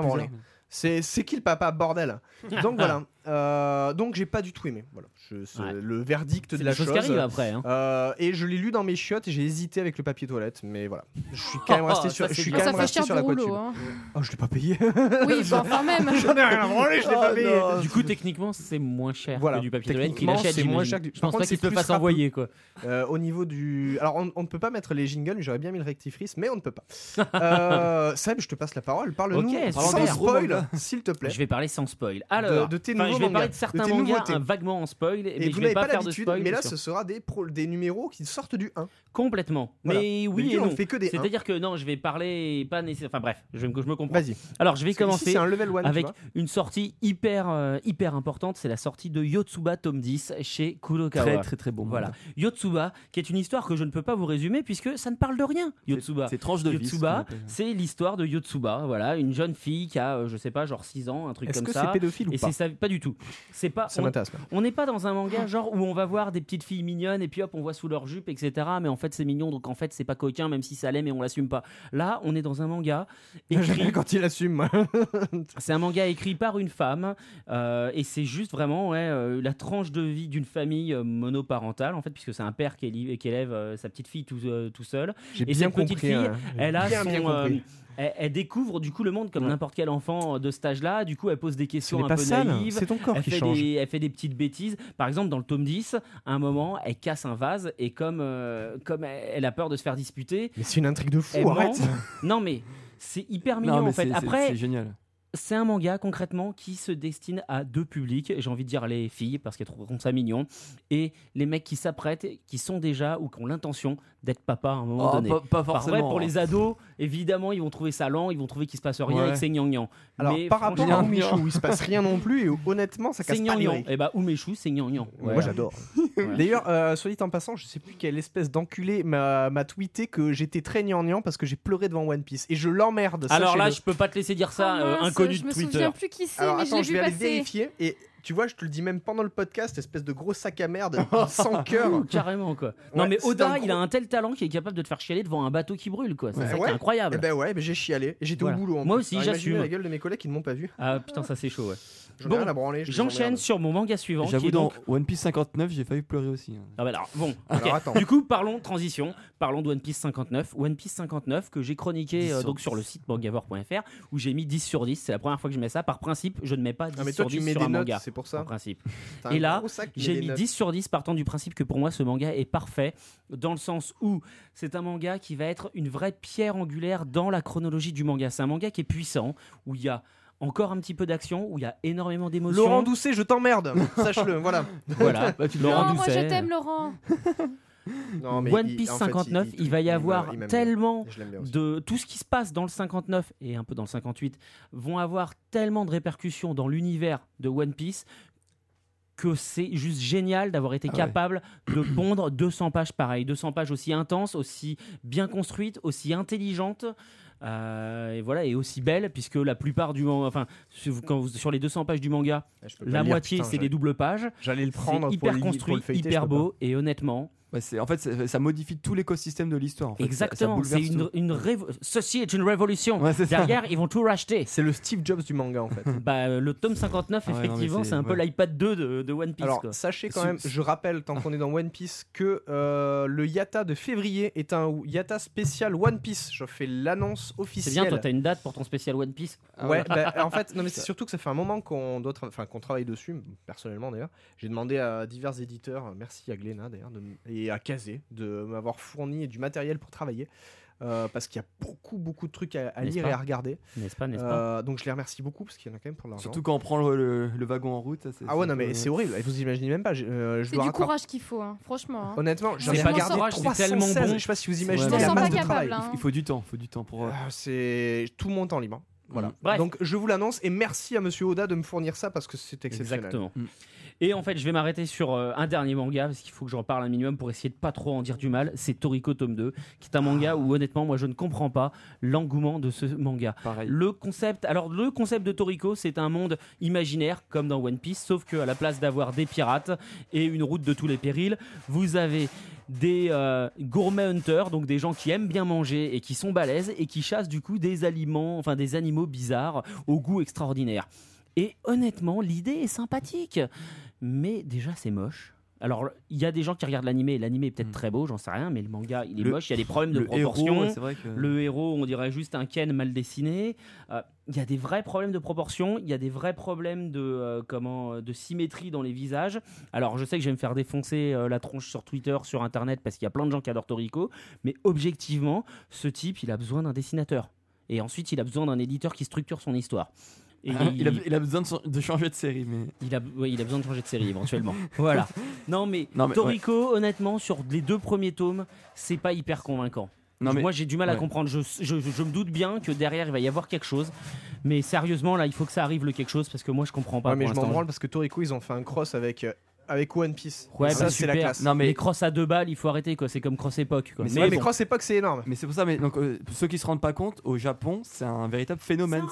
C'est c'est qui le papa, bordel? Donc voilà. Euh, donc j'ai pas du tout aimé. Voilà. Je- C'est Ouais. le verdict de la la chose qui arrive après. hein. Euh, et je l'ai lu dans mes chiottes et j'ai hésité avec le papier toilette, mais voilà. Je suis quand même resté Ça, sur, je suis bien. quand Ça même fait resté cher sur la rouleau. hein. Oh, je l'ai pas payé. Oui, bah, enfin même. J'en ai rien à branler, je l'ai pas Oh, payé. non. Du coup, techniquement, c'est moins cher Voilà. que du papier toilette qu'il Techniquement, achète. c'est moins j'imagine. cher que du- Je Par pense contre, pas qu'il le plus fasse envoyer quoi. Euh, au niveau du. Alors, on, on ne peut pas mettre les jingles, mais j'aurais bien mis le rectifrice, mais on ne peut pas. Euh, Seb, je te passe la parole. Parle-nous Ok, sans spoil, s'il te plaît. Je vais parler sans spoil. Alors, de tes enfin, nouveaux je vais mangas, parler de de certains tes mangas hein, vaguement en spoil, mais Et je vous vais n'avez pas pas de l'habitude, mais là, ce sera des, pro- des numéros qui sortent du 1. complètement. Voilà. Mais oui et on non. ne fait que des 1. C'est-à-dire que non, je vais parler pas nécessairement. Enfin bref, je, me- je me comprends. Vas-y. Alors, je vais commencer C'est un level 1. avec une sortie hyper euh, hyper importante. C'est la sortie de Yotsuba tome 10 chez Kurokawa. Très très très bon. Voilà. Yotsuba, qui est une histoire que je ne peux pas vous résumer puisque ça ne parle de rien. Yotsuba. C'est tranche de Yotsuba, c'est l'histoire de Yotsuba, voilà, une jeune fille qui a, euh, je sais pas, genre 6 ans, un truc Est-ce comme que c'est ça. pédophile ou pas ça, pas du tout. C'est pas. Ça on- n'est pas dans un manga genre où on va voir des petites filles mignonnes et puis hop on voit sous leur jupe etc. Mais en fait c'est mignon donc en fait c'est pas coquin même si ça l'est mais on l'assume pas. Là on est dans un manga écrit. quand il assume, moi. c'est un manga écrit par une femme euh, et c'est juste vraiment ouais, euh, la tranche de vie d'une famille euh, monoparentale en fait puisque c'est un père qui, élève euh, sa petite fille tout, euh, tout seul. J'ai Et bien cette petite compris. fille, hein. Elle a bien, son, bien euh. Elle, elle découvre du coup le monde comme Ouais. n'importe quel enfant de cet âge-là. Du coup elle pose des questions un pas peu sale, naïves. c'est ton corps Elle qui fait, change. des, elle fait des petites bêtises. Par exemple, dans le tome 10, à un moment, elle casse un vase et comme, euh, comme elle, a peur de se faire disputer, Mais c'est une intrigue de fou, ment. arrête. Non, mais c'est hyper mignon Non, en fait. Après, c'est génial. C'est un manga concrètement qui se destine à deux publics. J'ai envie de dire les filles parce qu'elles trouveront ça mignon et les mecs qui s'apprêtent, qui sont déjà ou qui ont l'intention d'être papa à un moment Oh, donné. pas, pas Par vrai, forcément. pour les ados, évidemment, ils vont trouver ça lent, ils vont trouver qu'il se passe rien Ouais. et que c'est gnangnan. Alors, Mais par rapport à Michou, où il se passe rien non plus, et honnêtement, ça casse c'est pas les. Et bah, Umeshu, c'est gnangnan. Moi Voilà. j'adore. Ouais. D'ailleurs, euh, soit dit en passant, je sais plus quelle espèce d'enculé m'a tweeté que j'étais très gnangnan parce que j'ai pleuré devant One Piece. Et je l'emmerde. Alors là, sachez-le. je peux pas te laisser dire ça, Oh euh, je me souviens plus qui c'est, mais je l'ai je vu vais aller passer. vérifier. Et tu vois, je te le dis même pendant le podcast, espèce de gros sac à merde sans cœur. Carrément quoi. non Ouais, mais c'est Oda, un il a un tel talent qu'il est capable de te faire chialer devant un bateau qui brûle quoi. C'est Ouais. ça qui est Ouais. incroyable. Eh ben ouais, ben j'ai chialé. Et j'étais Voilà. au boulot. en Moi plus. aussi, Alors, imaginez j'assume. la gueule de mes collègues qui ne m'ont pas vu. Ah putain, ça c'est chaud ouais. J'en ai Bon, rien à branler. je les J'enchaîne emmerde. sur mon manga suivant. qui J'avoue, est dans donc- One Piece 59, j'ai failli pleurer aussi. hein. Ah bah alors, bon, ok. Alors attends. Du coup, parlons transition, parlons de One Piece 59. One Piece 59 que j'ai chroniqué 10 euh, sur donc 10. sur le site mangavor.fr où j'ai mis 10 sur 10. C'est la première fois que je mets ça. Par principe, je ne mets pas 10 Ah, mais sur toi, 10 tu mets sur des un notes, manga. c'est pour ça. principe. T'as Et là, J'ai mis notes. 10 sur 10 partant du principe que pour moi ce manga est parfait dans le sens où c'est un manga qui va être une vraie pierre angulaire dans la chronologie du manga. C'est un manga qui est puissant où il y a encore un petit peu d'action, où il y a énormément d'émotions. Laurent Doucet, je t'emmerde. Sache-le, voilà. Voilà. Bah, tu Laurent Non, moi je Doucet. t'aime, Laurent. Non, mais One il- Piece en fait, 59, il, va y avoir tellement de tout ce qui se passe dans le 59 et un peu dans le 58 vont avoir tellement de répercussions dans l'univers de One Piece que c'est juste génial d'avoir été Ah ouais. capable de pondre 200 pages pareilles, 200 pages aussi intenses, aussi bien construites, aussi intelligentes. euh, et voilà et aussi belles puisque la plupart du man- enfin sur, quand vous- sur les 200 pages du manga pas la lire, moitié c'est des doubles pages J'allais le prendre hyper pour construit le hyper beau et honnêtement Ouais, c'est- en fait, ça, ça modifie tout l'écosystème de l'histoire. en fait. Ça- ça Exactement, c'est une, tout. une révo- ceci est une révolution. Ouais, c'est ça. Derrière, ils vont tout racheter. C'est le Steve Jobs du manga en fait. Bah, euh, le tome 59, Ah ouais, non, effectivement, c'est- c'est un peu l'iPad 2 de, de One Piece. Alors quoi. sachez quand même, je rappelle tant qu'on est dans One Piece que euh, le Yata de février est un Yata spécial One Piece. Je fais l'annonce C'est officielle. bien, toi, t'as une date pour ton spécial One Piece. Ah ouais, bah, en fait, non mais c'est surtout que ça fait un moment qu'on doit, tra- enfin qu'on travaille dessus, personnellement d'ailleurs. J'ai demandé à divers éditeurs, merci à Glénat d'ailleurs, de m- et à Kazé de m'avoir fourni du matériel pour travailler. euh, parce qu'il y a beaucoup, beaucoup de trucs à, lire pas et à regarder. N'est-ce pas, n'est-ce pas Euh, donc je les remercie beaucoup parce qu'il y en a quand même pour l'argent. Surtout quand on prend le, le- le wagon en route. Ah ouais, non, mais c'est horrible. Et Vous imaginez même pas. je- euh, C'est du rattraper- courage qu'il faut, hein, franchement. hein. Honnêtement, j'en ai pas regardé du courage, c'est 316. tellement bon. Je sais pas si vous imaginez la masse de travail. capable, hein. Il faut du temps, il faut du temps pour. euh, Euh, c'est tout mon temps libre. Voilà. Mm. Bref. Donc je vous l'annonce et merci à Monsieur Oda de me fournir ça parce que c'est exceptionnel. Exactement. Mm. Et en fait, je vais m'arrêter sur euh, un dernier manga parce qu'il faut que j'en parle un minimum pour essayer de pas trop en dire du mal. C'est Toriko tome 2, qui est un manga où honnêtement, moi, je ne comprends pas l'engouement de ce manga. Pareil. Le concept, alors le concept de Toriko, c'est un monde imaginaire comme dans One Piece, sauf que à la place d'avoir des pirates et une route de tous les périls, vous avez des euh, gourmet hunters, donc des gens qui aiment bien manger et qui sont balèzes et qui chassent du coup des aliments, enfin des animaux bizarres au goût extraordinaire. Et honnêtement, l'idée est sympathique, mais déjà c'est moche. Alors, il y a des gens qui regardent l'animé, l'animé est peut-être Mm. très beau, j'en sais rien, mais le manga, il est Le- moche, il y a des problèmes de proportion. héros, vrai que. Le héros, on dirait juste un Ken mal dessiné. Euh, Il y a des vrais problèmes de proportion, il y a des vrais problèmes de, euh, comment, euh, de symétrie dans les visages. Alors, je sais que je vais me faire défoncer euh, la tronche sur Twitter, sur Internet, parce qu'il y a plein de gens qui adorent Toriko, mais objectivement, ce type, il a besoin d'un dessinateur. Et ensuite, il a besoin d'un éditeur qui structure son histoire. Et Ah, il, a, il a besoin de, changer de série, mais. il a, ouais, il a besoin de changer de série éventuellement. voilà. Non mais, Non, mais, Toriko, honnêtement, sur les deux premiers tomes, c'est pas hyper convaincant. Non, mais Moi, j'ai du mal à comprendre. Je, je- je me doute bien que derrière, il va y avoir quelque chose. Mais sérieusement, là, il faut que ça arrive le quelque chose parce que moi, je comprends pas. Ouais, mais pour je m'en branle parce que Toriko ils ont fait un cross avec euh, avec One Piece. Ouais, ça bah, c'est la classe. Non, mais- Les cross à deux balles, il faut arrêter quoi. C'est comme cross époque quoi. Mais Ouais, vrai, mais bon. Cross Epoch c'est énorme. Mais c'est pour ça, mais donc, euh, pour ceux qui se rendent pas compte, au Japon, c'est un véritable phénomène.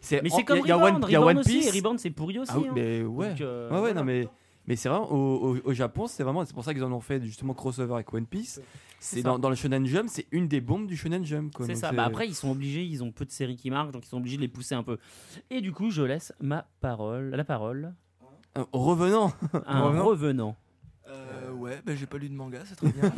C'est Mais c'est comme il y a Reborn. Y a One aussi. Piece. Et Reborn, c'est pourri aussi. Ah oui, hein. mais ouais. Donc, euh, ouais, ouais, voilà. non, mais. Mais c'est vraiment au, au- au Japon, c'est vraiment c'est pour ça qu'ils en ont fait justement crossover avec One Piece. C'est dans, dans le Shonen Jump, c'est une des bombes du Shonen Jump. C'est ça. Bah après, ils sont obligés, ils ont peu de séries qui marchent, donc ils sont obligés de les pousser un peu. Et du coup, je laisse ma parole, la parole Euh, revenant. un Revenant. revenant. Euh, ouais, bah, j'ai pas lu de manga, c'est très bien.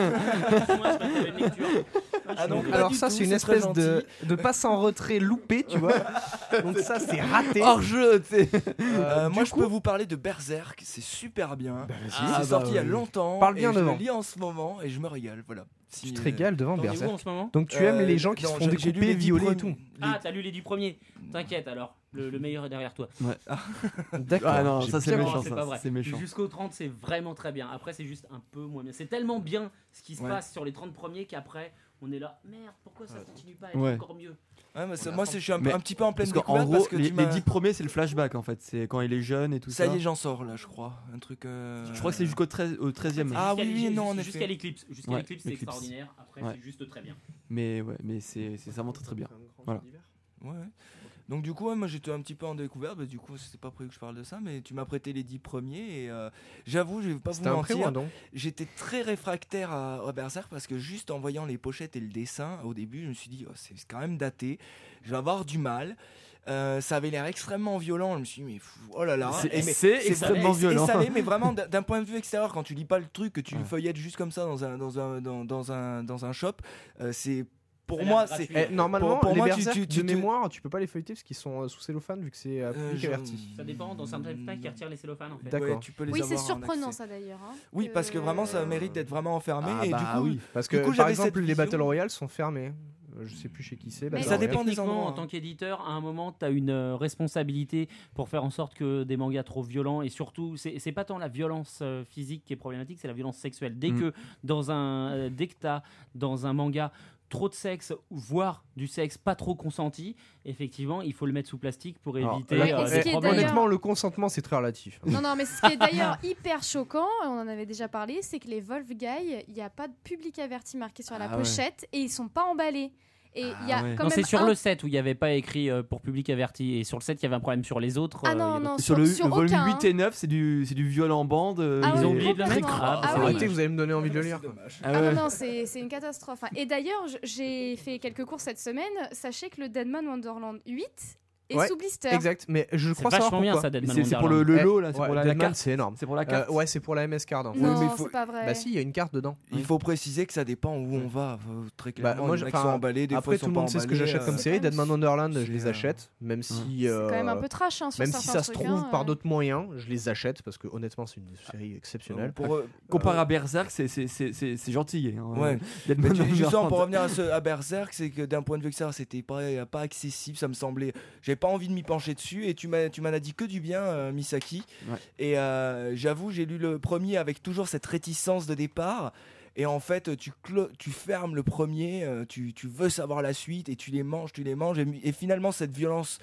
Ah Alors ça c'est une espèce de, de passe en retrait loupé, tu vois. Donc ça c'est raté. Hors jeu. Euh, du moi, je peux vous parler de Berserk, c'est super bien. Ah, c'est sorti il y a longtemps. Parle bien et je devant. le lis en ce moment et je me régale. Voilà. Si, Tu te euh, régales devant Berserk. en ce moment? Donc tu euh, aimes les gens qui non, se font j'ai- j'ai lu découper, violer et tout. Ah, t'as lu les dix premiers. T'inquiète alors, le, le meilleur est derrière toi. D'accord. Ah non, ça, c'est méchant, c'est ça, pas vrai. c'est méchant. Jusqu'au 30, c'est vraiment très bien. Après, c'est juste un peu moins bien. C'est tellement bien ce qui se Ouais. passe sur les 30 premiers qu'après, on est là. Merde, pourquoi ça continue pas à être Ouais. encore mieux Ouais, mais c'est- moi, c'est- je suis un, Mais- un petit peu en pleine Parce découverte gros, parce que les, les m'as- dix premiers, c'est le flashback en fait. C'est quand il est jeune et tout ça. Ça y est, j'en sors là, je crois. Un truc. euh, Je crois que c'est jusqu'au 13, au 13e. Ah oui, oui, non, en Jusqu'à effet. l'éclipse. Jusqu'à Ouais, l'éclipse, c'est l'éclipse. extraordinaire. Après, Ouais. c'est juste très bien. Mais ouais, mais c'est c'est vraiment très très bien. Voilà. Ouais. Donc du coup, ouais, moi j'étais un petit peu en découverte. bah, du coup, c'était pas prévu que je parle de ça, mais tu m'as prêté les dix premiers et euh, j'avoue, je vais pas vous mentir. donc. J'étais très réfractaire à, Berserk parce que juste en voyant les pochettes et le dessin, au début, je me suis dit, oh, c'est quand même daté. Je vais avoir du mal. Euh, ça avait l'air extrêmement violent. Je me suis dit, mais oh là là. C'est- c'est c'est- extrêmement et- violent. ça mais vraiment d'un point de vue extérieur, quand tu lis pas le truc, que tu Ouais. le feuillettes juste comme ça dans un, dans un, dans, dans un, dans un shop, euh, c'est pour moi, c'est. Eh, normalement, Pour- pour les moi, tu- tu- tu de mémoire, tu peux pas les feuilleter parce qu'ils sont euh, sous cellophane vu que c'est euh, Euh, public averti. Ça dépend. Dans certains packs, ils retirent les cellophanes en fait. D'accord. Ouais, tu peux les Oui, c'est surprenant ça d'ailleurs. hein, Oui, parce que vraiment, ça mérite d'être vraiment enfermé. Ah et bah du coup, oui. Parce que Du coup, par exemple, les. Battle Royale sont fermés. Euh, Je sais plus chez qui c'est. Mais Battle ça dépend des endroits, en tant qu'éditeur, à un moment, tu as une euh, responsabilité pour faire en sorte que des mangas trop violents et surtout, c'est pas tant la violence euh, physique qui est problématique, c'est la violence sexuelle. Dès Mm. que dans un, euh, dès que t'as dans un manga trop de sexe, voire du sexe pas trop consenti, effectivement, il faut le mettre sous plastique pour Alors, éviter euh, problèmes. Honnêtement, le consentement, c'est très relatif. Non, non, mais ce qui est d'ailleurs hyper choquant, on en avait déjà parlé, c'est que les Wolf Guy, il n'y a pas de public averti marqué sur la Ah ouais. pochette et ils sont pas emballés. Et il y a Ah ouais. quand Non, c'est sur un- le 7 où il n'y avait pas écrit euh, pour public averti et sur le 7 il y avait un problème sur les autres. Ah euh, non, avait- non, sur, sur, le, sur le volume aucun, 8 et 9, c'est du, c'est du viol en bande. euh, Ah Ils ont oui, oublié de le mettre. Ah c'est oui. Arrêtez, dommage. vous allez me donner envie de le lire. Ah Ah ouais. non, non, c'est c'est une catastrophe. hein. Et d'ailleurs, j'ai fait quelques cours cette semaine. Sachez que le Deadman Wonderland 8 et Ouais, sous blister. Exact, mais je crois savoir vachement bien pourquoi. ça, C'est pour le, lot là, c'est Ouais, pour la, la carte. c'est énorme. C'est pour la Euh, carte. ouais, c'est pour la MS Card. en fait. Non, faut- c'est pas vrai. Bah si, il y a une carte dedans. Il faut préciser que ça dépend où on va. euh, Très clairement, Bah, moi, en a je- sont emballés, des fois Après, ils tout le monde sait ce que j'achète comme euh, série. Deadman Wonderland, je les euh, achète, même si. C'est euh, quand même un peu trash hein, Même si ça se trucs, trouve hein, par euh. d'autres moyens, je les achète parce que honnêtement, c'est une série exceptionnelle. Pour, euh, Comparé à Berserk, c'est- gentil. hein. Ouais. Justement, pour revenir à, Berserk, c'est que d'un point de vue extérieur, c'était pas, pas accessible, ça me semblait. Pas envie de m'y pencher dessus et tu m'en as dit que du bien, euh, Misaki. Ouais. Et euh, j'avoue, j'ai lu le premier avec toujours cette réticence de départ. Et en fait, tu, tu fermes le premier, euh, tu, tu veux savoir la suite et tu les manges, tu les manges. Et, et finalement, cette violence,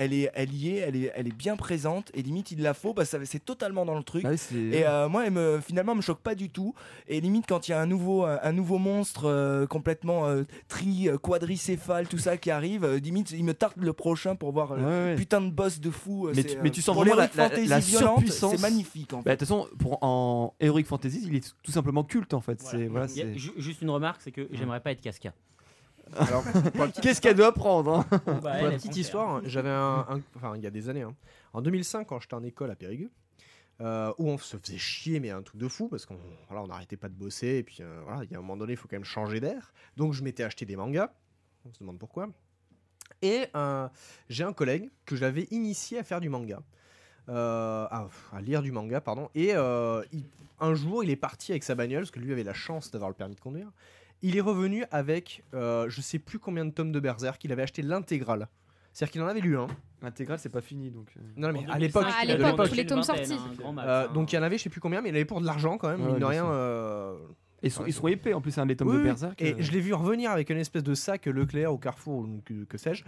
elle, est, elle y est, elle est, elle est bien présente. Et limite, il la faut parce que c'est totalement dans le truc. Ah oui, c'est- Et euh, moi, elle me, finalement, elle me choque pas du tout. Et limite, quand il y a un nouveau, un, un nouveau monstre euh, complètement euh, tri, euh, quadricéphale, tout ça qui arrive, euh, limite, il me tarde le prochain pour voir euh, ouais. putain de boss de fou. euh, Mais tu- mais euh, tu sens vraiment la- la- la surpuissance. C'est magnifique. En Bah, de toute façon, pour, en Heroic Fantasy, il est tout simplement culte en fait. Voilà, c'est- juste une remarque, c'est que j'aimerais pas être Casca. Qu'est-ce qu'elle doit prendre hein Bah, pour elle la est petite histoire, hein, j'avais un, un- Enfin, il y a des années. hein. En 2005, quand j'étais en école à Périgueux, euh, où on se faisait chier, mais un truc de fou, parce qu'on voilà, on n'arrêtait pas de bosser, et puis euh, voilà, il y a un moment donné, il faut quand même changer d'air. Donc, je m'étais acheté des mangas. On se demande pourquoi. Et euh, j'ai un collègue que j'avais initié à faire du manga. Euh, à, à lire du manga, pardon. Et euh, il- un jour, il est parti avec sa bagnole, parce que lui avait la chance d'avoir le permis de conduire. Il est revenu avec, euh, je sais plus combien de tomes de Berserk. Il avait acheté l'intégrale. C'est-à-dire qu'il en avait lu un. L'intégrale, c'est pas fini donc. euh. Non, mais En à l'époque, 2005, Ah, à il a l'époque, demandé tous les tomes sortis. grand max, euh, hein. donc il y en avait, je sais plus combien, mais il avait pour de l'argent quand même, Ouais, mine de bien rien. sûr. euh, Ils sont, Ouais, ils sont épais en plus, hein, les tomes oui, de oui. Berserk. Et euh. je l'ai vu revenir avec une espèce de sac Leclerc au Carrefour ou que, que sais-je,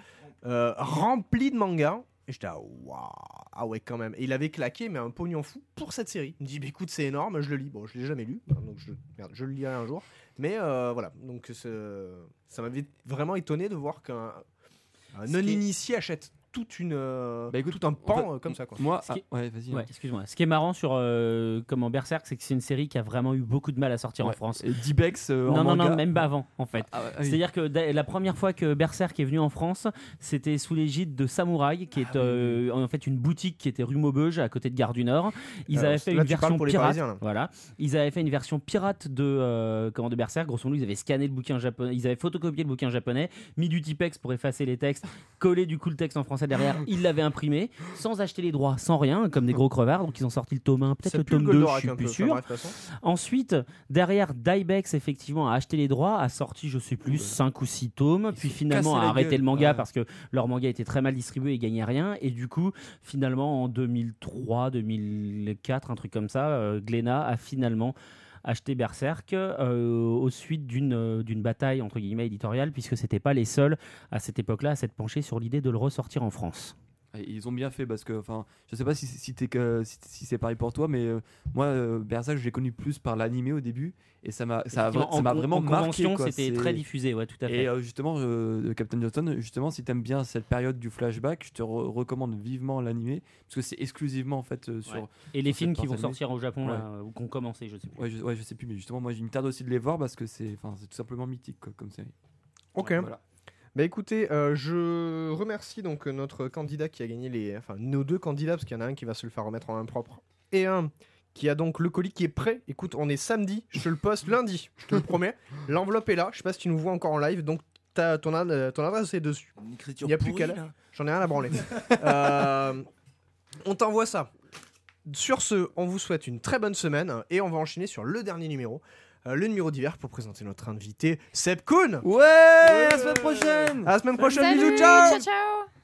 euh, rempli de mangas. Et j'étais ah, waouh, ah ouais quand même. Et il avait claqué mais un pognon fou pour cette série. Il me dit bah, écoute c'est énorme, je le lis. Bon je l'ai jamais lu, hein, donc je, merde, je le lirai un jour. Mais euh, voilà, donc ça m'avait vraiment étonné de voir qu'un non initié achète toute une euh, Bah, écoute, tout un pan euh, comme ça quoi. Moi, Ce qui- ah, ouais, vas-y. Ouais, hein. excuse-moi. Ce qui est marrant sur euh, comment Berserk, c'est que c'est une série qui a vraiment eu beaucoup de mal à sortir en. France. Dibex euh, en Non, non, non, manga. même pas avant, en fait. Ah, ah oui. C'est-à-dire que la première fois que Berserk est venu en France, c'était sous l'égide de Samouraï, qui est euh, en fait une boutique qui était rue Maubeuge, à côté de Gare du Nord. Ils Alors, avaient fait là, une version pour les pirate. Voilà. Ils avaient fait une version pirate de euh, comment de Berserk. Grosso modo, ils avaient scanné le bouquin japonais, ils avaient photocopié le bouquin japonais, mis du Tipex pour effacer les textes, collé du coup le texte en français derrière. Ils l'avaient imprimé sans acheter les droits, sans rien, comme des gros crevards. Donc ils ont sorti le tome 1, peut-être le tome 2, je suis plus peu. Enfin, sûr. bref. Ensuite, derrière, Dybex, effectivement, a acheté les droits, a sorti, je sais plus, 5 ou 6 tomes, puis finalement a arrêté gueule. le manga Ouais. parce que leur manga était très mal distribué et gagnait rien. Et du coup, finalement, en 2003, 2004, un truc comme ça, euh, Glénat a finalement acheté Berserk euh, au suite d'une euh, d'une bataille entre guillemets éditoriale puisque c'était pas les seuls à cette époque-là à s'être penchés sur l'idée de le ressortir en France. Et Ils ont bien fait parce que, enfin, je sais pas si, si, que- si, si c'est pareil pour toi, mais euh, moi, euh, Berserk, je l'ai connu plus par l'animé au début et ça m'a ça m'a en- vraiment en marqué. c'était très diffusé, ouais, tout à fait. Et euh, justement, euh, Captain Johnson, justement, si t'aimes bien cette période du flashback, je te re- recommande vivement l'animé parce que c'est exclusivement en fait euh, sur. Ouais. Et les sur films qui vont sortir au Japon, Ouais. là, ou qui ont commencé, je sais plus. Ouais, je, ouais, je sais plus, mais justement, moi, j'ai une tarde aussi de les voir parce que c'est, enfin, c'est tout simplement mythique quoi, comme série. Ok. Voilà. Bah écoutez, euh, je remercie donc euh, notre candidat qui a gagné les, enfin nos deux candidats parce qu'il y en a un qui va se le faire remettre en main propre et un qui a donc le colis qui est prêt. Écoute, on est samedi, je te le poste lundi, je te le promets. L'enveloppe est là. Je sais pas si tu nous vois encore en live, donc ton, ad- ton adresse est dessus. Il y a plus qu'à. J'en ai rien à branler. Euh, on t'envoie ça. Sur ce, on vous souhaite une très bonne semaine et on va enchaîner sur le dernier numéro, euh, le numéro d'hiver pour présenter notre invité Seb Kuhn. Ouais, à la semaine prochaine. À la semaine prochaine, Salut, bisous, ciao ciao ciao